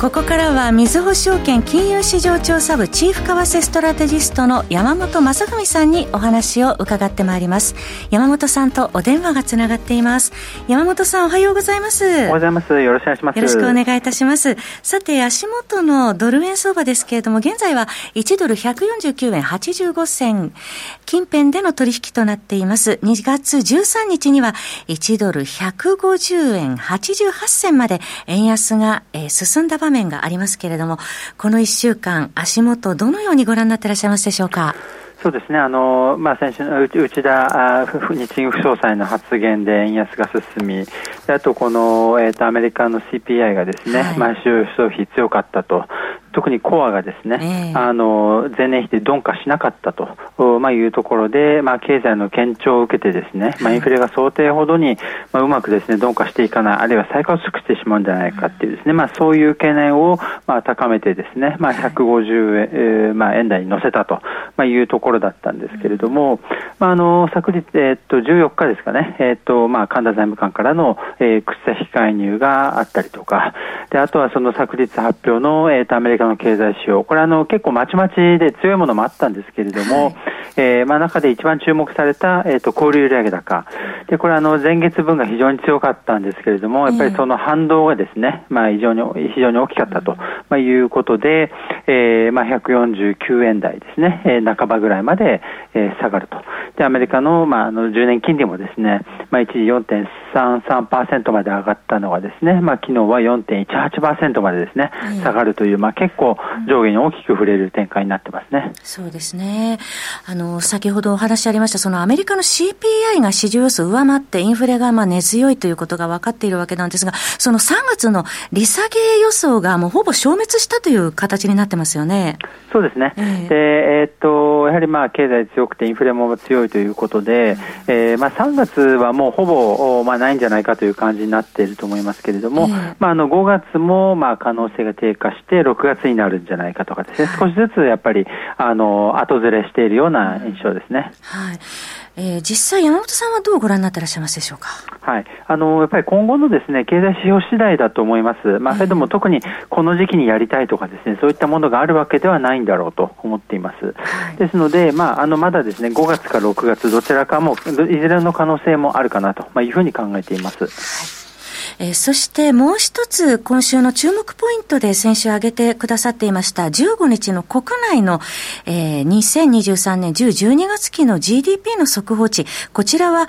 ここからは、みずほ証券金融市場調査部チーフ為替ストラテジストの山本雅文さんにお話を伺ってまいります。山本さんとお電話がつながっています。山本さん、おはようございます。おはようございます。よろしくお願いします。よろしくお願いいたします。さて、足元のドル円相場ですけれども、現在は1ドル149円85銭近辺での取引となっています。2月13日には1ドル150円88銭まで円安が、えー、進んだ場面がありますけれども、この1週間、足元、どのようにご覧になっていらっしゃいますでしょうか？そうですね、あのまあ、先週の内田日銀副総裁の発言で円安が進み、あとこの、えーと、アメリカの CPI がですね、はい、毎週消費強かったと特にコアがですね、えー、あの前年比で鈍化しなかったと、まあ、いうところで、まあ、経済の堅調を受けてですね、まあ、インフレが想定ほどに、まあ、うまくですね鈍化していかない、あるいは再加速してしまうんじゃないかっていうですね、まあ、そういう懸念を、まあ、高めてですね、まあ、150円,、まあ、円台に乗せたと、まあ、いうところだったんですけれども、まあ、あの昨日、えー、っと14日ですかね、えー、っとまあ、神田財務官からの、えー、口差し介入があったりとか、であとはその昨日発表の、えー、とアメリカの経済指標、これあの結構まちまちで強いものもあったんですけれども、はい、えー、まあ、中で一番注目された、えーと、小売売上高、でこれあの前月分が非常に強かったんですけれども、やっぱりその反動がですね、まあ、非常に非常に大きかったと、まあ、いうことで、えーまあ、149円台ですね、えー、半ばぐらいまで、えー、下がると。でアメリカの,、まあ、あの10年金利もですね、まあ、一時4.33%まで上がったのがですね、まあ、昨日は4.18%までですね、下がるという、まあ、結構上下に大きく触れる展開になってますね。そうですね。あの、先ほどお話ありました、そのアメリカの CPI が市場予想上回ってインフレがまあ根強いということが分かっているわけなんですが、その3月の利下げ予想がもうほぼ消滅したという形になってますよね。そうですね。えー、で、えー、っと、やはりまあ経済強くてインフレも強いということで、えー、まあ3月はもうほぼ、まあないんじゃないかという感じになっていると思いますけれども、えー、まああの5月もまあ可能性が低下して6月になるんじゃないかとかですね、少しずつやっぱりあの後ずれしているような印象ですね。はい。えー、実際、山本さんはどうご覧になってらっしゃいますでしょうか？はい、あのやっぱり今後のですね経済指標次第だと思います。まあ、それでも特にこの時期にやりたいとかですね、そういったものがあるわけではないんだろうと思っています。はい、ですので、まああのまだですね5月か6月どちらかもいずれの可能性もあるかなと、まあ、いうふうに考えています。はいえー、そしてもう一つ、今週の注目ポイントで先週挙げてくださっていました、15日の国内の、えー、2023年10、12月期の GDP の速報値、こちらは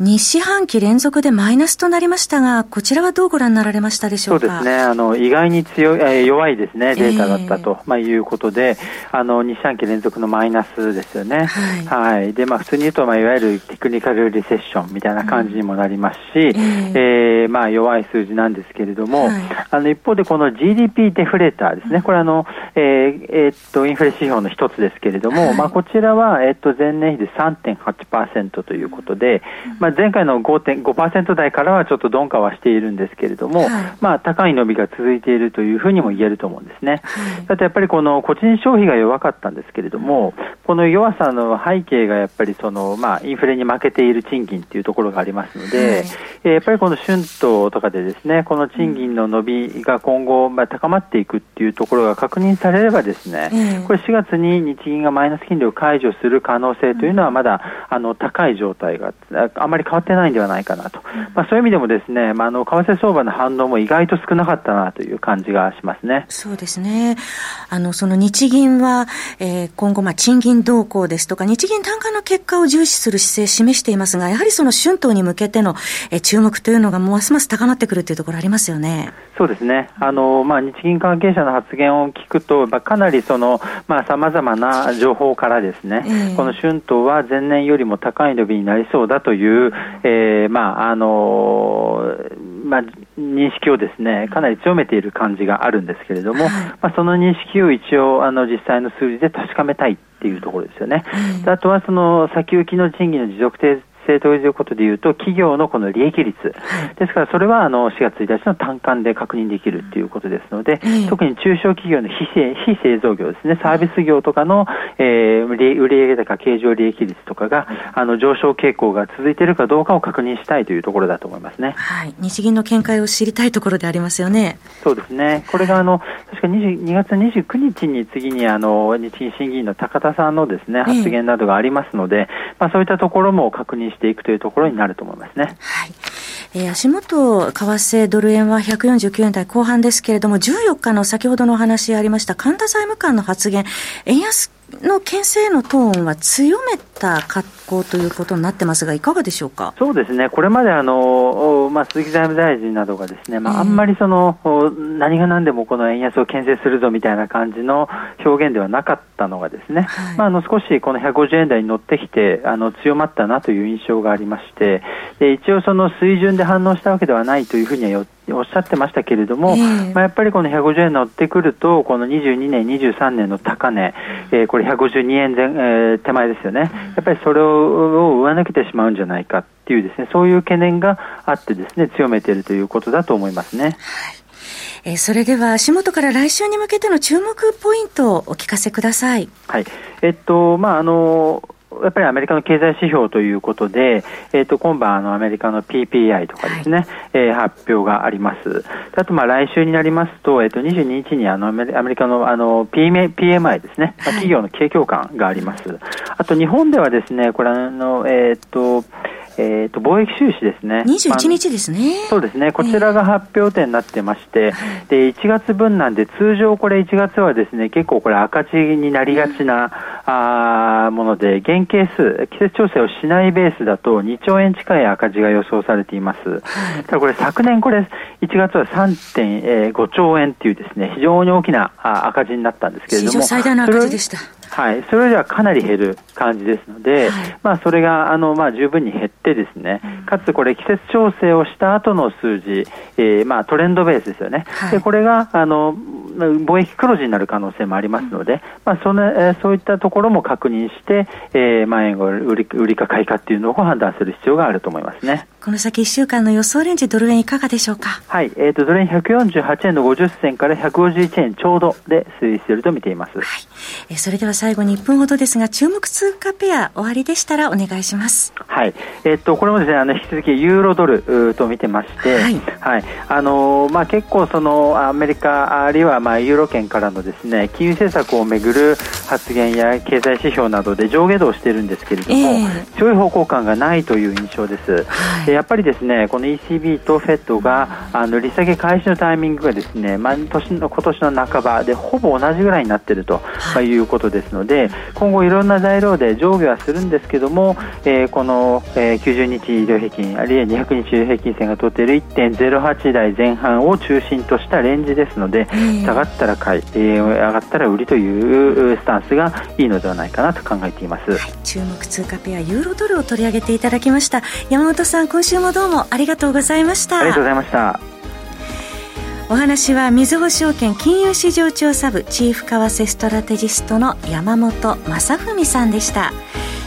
2四半期連続でマイナスとなりましたが、こちらはどうご覧になられましたでしょうか？そうですね、あの意外に強い、えー、弱いですね、データだったと、えー、まあ、いうことで、あの2四半期連続のマイナスですよね。はい。はい、で、まあ、普通に言うと、まあ、いわゆるテクニカルリセッションみたいな感じにもなりますし、うん、えー、えー、まあ、弱い数字なんですけれども、はい、あの一方でこの GDP デフレーターですね、これあの、えーえー、っとインフレ指標の一つですけれども、はい、まあ、こちらは、えー、っと前年比で3.8%ということで、まあ、前回の5.5%台からはちょっと鈍化はしているんですけれども、はい、まあ、高い伸びが続いているというふうにも言えると思うんですね。だってやっぱりこの個人消費が弱かったんですけれども、この弱さの背景がやっぱりその、まあ、インフレに負けている賃金というところがありますので、はい、やっぱりこの春闘とかでですね、この賃金の伸びが今後、まあ、高まっていくっていうところが確認されればですね、これ4月に日銀がマイナス金利を解除する可能性というのはまだ、あの高い状態があまり変わってないんではないかなと、まあ、そういう意味でもですね、まあ、あの為替相場の反応も意外と少なかったなという感じがしますね。そうですね。あのその日銀は、えー、今後まあ賃金動向ですとか日銀単価の結果を重視する姿勢を示していますが、やはりその春闘に向けての、えー、注目というのがますます高まってくるというところありますよね。そうですね。あの、まあ、日銀関係者の発言を聞くと、まあ、かなりその、まあ、様々な情報からですね、えー、この春闘は前年よりも高い伸びになりそうだという、えー、まあ、あのまあ、認識をですねかなり強めている感じがあるんですけれども、はい、まあ、その認識を一応あの実際の数字で確かめたいっていうところですよね。あとはその先行きの賃金の持続性ということでいうと、企業のこの利益率、ですからそれはあの4月1日の単管で確認できるということですので、特に中小企業の非製非製造業ですね、サービス業とかの、えー、売上高経常利益率とかがあの上昇傾向が続いているかどうかを確認したいというところだと思いますね。はい、日銀の見解を知りたいところでありますよね。そうですね。これがあの確か2月29日に次にあの日銀審議員の高田さんのですね発言などがありますので、えー、まあそういったところも確認していくというところになると思いますね。はい。えー、足元、為替ドル円は149円台後半ですけれども、14日の先ほどのお話ありました神田財務官の発言、円安の牽制のトーンは強めた格好ということになってますが、いかがでしょうか？そうですね、これまであの、まあ、鈴木財務大臣などがですね、まあ、あんまりその、何が何でもこの円安を牽制するぞみたいな感じの表現ではなかったのがですね、はい、まあ、あの少しこの150円台に乗ってきてあの強まったなという印象がありまして、で一応その水準で反応したわけではないというふうにはおっしゃってましたけれども、えー、まあ、やっぱりこの150円乗ってくると、この22年、23年の高値、えー、これ152円前、えー、手前ですよね、やっぱりそれを上抜けてしまうんじゃないかっていうですね、そういう懸念があってですね、強めているということだと思いますね。はいえー、それでは足元から来週に向けての注目ポイントをお聞かせください。はい。えっと、まあ、あの、やっぱりアメリカの経済指標ということで、えー、と今晩あのアメリカの PPI とかですね、はい、えー、発表があります。あとまあ来週になりますと、えっ、ー、と22日にあのアメリカのあの PMI ですね、まあ、企業の景況感があります。あと日本ではですね、これあのえっ、ー、とえーと、貿易収支ですね、21日ですね、そうですね、こちらが発表点になってまして、えー、で1月分なんで、通常これ、1月はですね結構これ、赤字になりがちな、うん、あもので、原係数、季節調整をしないベースだと、2兆円近い赤字が予想されています。ただこれ、昨年これ、1月は3.5兆円っていうですね、非常に大きな赤字になったんですけれども、最大の赤字でした。はい、それではかなり減る感じですので、はい、まあ、それがあの、まあ、十分に減ってですね、うん、かつこれ季節調整をした後の数字、えー、まあ、トレンドベースですよね、はい、でこれがあの貿易黒字になる可能性もありますので、うん、まあそのえー、そういったところも確認して、えー、万円売り売りか買いかっていうのを判断する必要があると思いますね。この先1週間の予想レンジ、ドル円いかがでしょうか？はい、えーと、ドル円148円の50銭から151円ちょうどで推移していると見ています。はい、えー、それでは最後に1分ほどですが、注目通貨ペア、終わりでしたらお願いします。はい、えっ、ー、と、これもですね、あの引き続きユーロドルと見てまして、はい、はい、あのー、まあ結構そのアメリカあるいはまあユーロ圏からのですね、金融政策をめぐる発言や経済指標などで上下動してるんですけれども、えー、強い方向感がないという印象です。はい、やっぱりですね、この ECB と FED があの利下げ開始のタイミングがですね、毎年の今年の半ばでほぼ同じぐらいになっていると、まあ、いうことですので、今後いろんな材料で上下はするんですけども、えー、この、えー、90日移動平均あるいは200日移動平均線が取っている1.08台前半を中心としたレンジですので、下がったら買い、えー、上がったら売りというスタンスがいいのではないかなと考えています、はい、注目通貨ペアユーロドルを取り上げていただきました。山本さん今週もどうもありがとうございました。ありがとうございました。お話はみずほ証券金融市場調査部チーフ為替ストラテジストの山本雅文さんでした。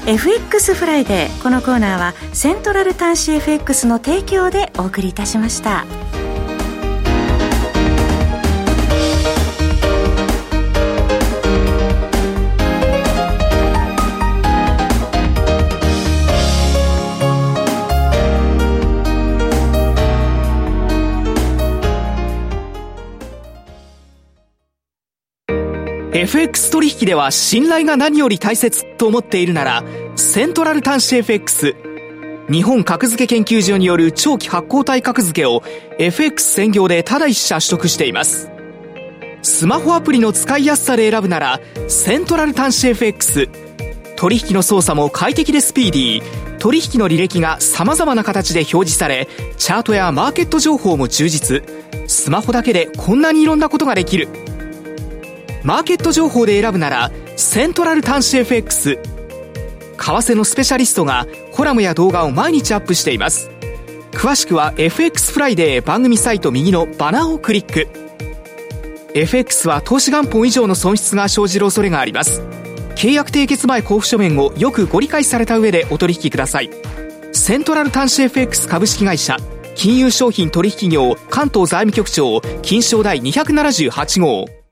FX フライデーこのコーナーはセントラル短資 FX の提供でお送りいたしました。FX 取引では信頼が何より大切と思っているなら、セントラル端子 FX。日本格付け研究所による長期発行体格付けを FX 専業でただ一社取得しています。スマホアプリの使いやすさで選ぶなら、セントラル端子 FX。取引の操作も快適でスピーディー。取引の履歴が様々な形で表示され、チャートやマーケット情報も充実。スマホだけでこんなにいろんなことができる。マーケット情報で選ぶならセントラル短資 FX 為替のスペシャリストがコラムや動画を毎日アップしています。詳しくは FX フライデー番組サイト右のバナーをクリック。FX は投資元本以上の損失が生じる恐れがあります。契約締結前交付書面をよくご理解された上でお取引ください。セントラル端子 FX 株式会社金融商品取引業関東財務局長金賞第278号。